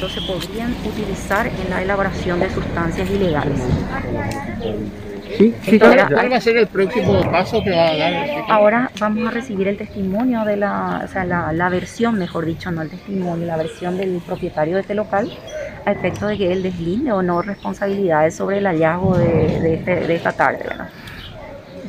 productos se podrían utilizar en la elaboración de sustancias ilegales. Sí, sí, ¿Cuál ya- cuál va a ser el próximo paso que va a dar? Ahora vamos a recibir el testimonio de la, o sea, la, la versión, mejor dicho, no el testimonio, la versión del propietario de este local a efecto de que él deslinde o no responsabilidades sobre el hallazgo de, de este- de esta tarde. ¿verdad?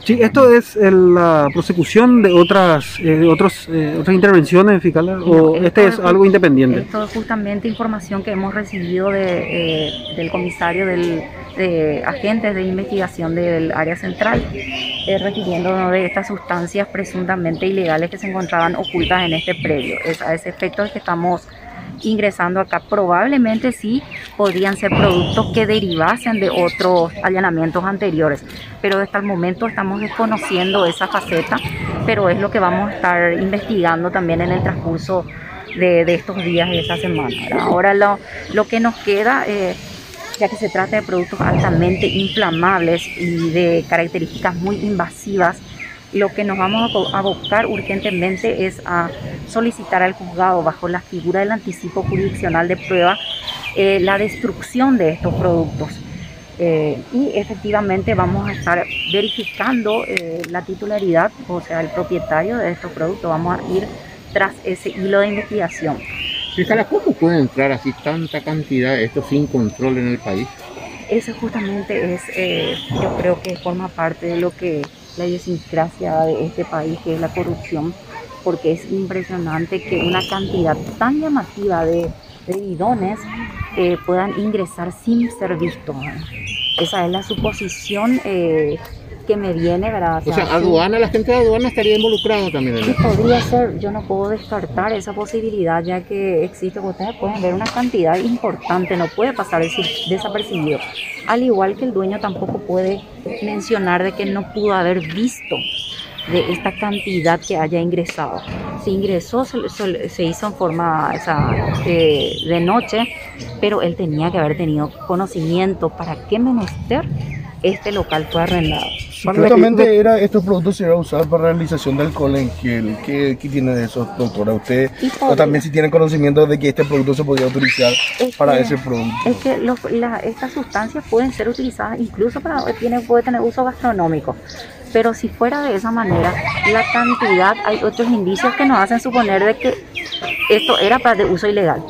Sí, esto es el- la prosecución de otras eh, otros, eh, otras intervenciones fiscales No, o este es algo independiente. Esto es justamente información que hemos recibido de, eh, del comisario del, de agentes de investigación del área central, eh, refiriendo de estas sustancias presuntamente ilegales que se encontraban ocultas en este predio. Es a ese efecto es que estamos ingresando acá. Probablemente sí podrían ser productos que derivasen de otros allanamientos anteriores, pero hasta el momento estamos desconociendo esa faceta, pero es lo que vamos a estar investigando también en el transcurso de, estos días y esta semana. Ahora lo, lo que nos queda, eh, ya que se trata de productos altamente inflamables y de características muy invasivas, lo que nos vamos a abocar urgentemente es a solicitar al juzgado bajo la figura del anticipo jurisdiccional de prueba eh, la destrucción de estos productos. Eh, y efectivamente vamos a estar verificando eh, la titularidad, o sea, el propietario de estos productos. Vamos a ir tras ese hilo de investigación. Fiscal, ¿cómo puede entrar así tanta cantidad de esto sin control en el país? Eso justamente es, yo creo que forma parte de lo que la idiosincrasia de este país, que es la corrupción, porque es impresionante que una cantidad tan llamativa de, de bidones eh, puedan ingresar sin ser vistos. Esa es la suposición eh, que me viene, ¿verdad? O sea, sí. aduana, la gente de aduana estaría involucrada también en Sí, esto. podría ser, yo no puedo descartar esa posibilidad ya que existe, ustedes pueden ver, una cantidad importante, no puede pasar desapercibido. Al igual que el dueño tampoco puede mencionar de que no pudo haber visto de esta cantidad que haya ingresado. Si ingresó, se, se- se hizo en forma o sea, de, de noche, pero él tenía que haber tenido conocimiento para qué menester este local fue arrendado. Supuestamente era, estos productos se iban a usar para realización de alcohol en gel. ¿Qué, qué tiene de eso, doctora? ¿Usted o también si tiene conocimiento de que este producto se podía utilizar Es para que- ese producto? Es que los- la- estas sustancias pueden ser utilizadas incluso para, tiene, puede tener uso gastronómico. Pero si fuera de esa manera, la cantidad, hay otros indicios que nos hacen suponer de que esto era para de uso ilegal.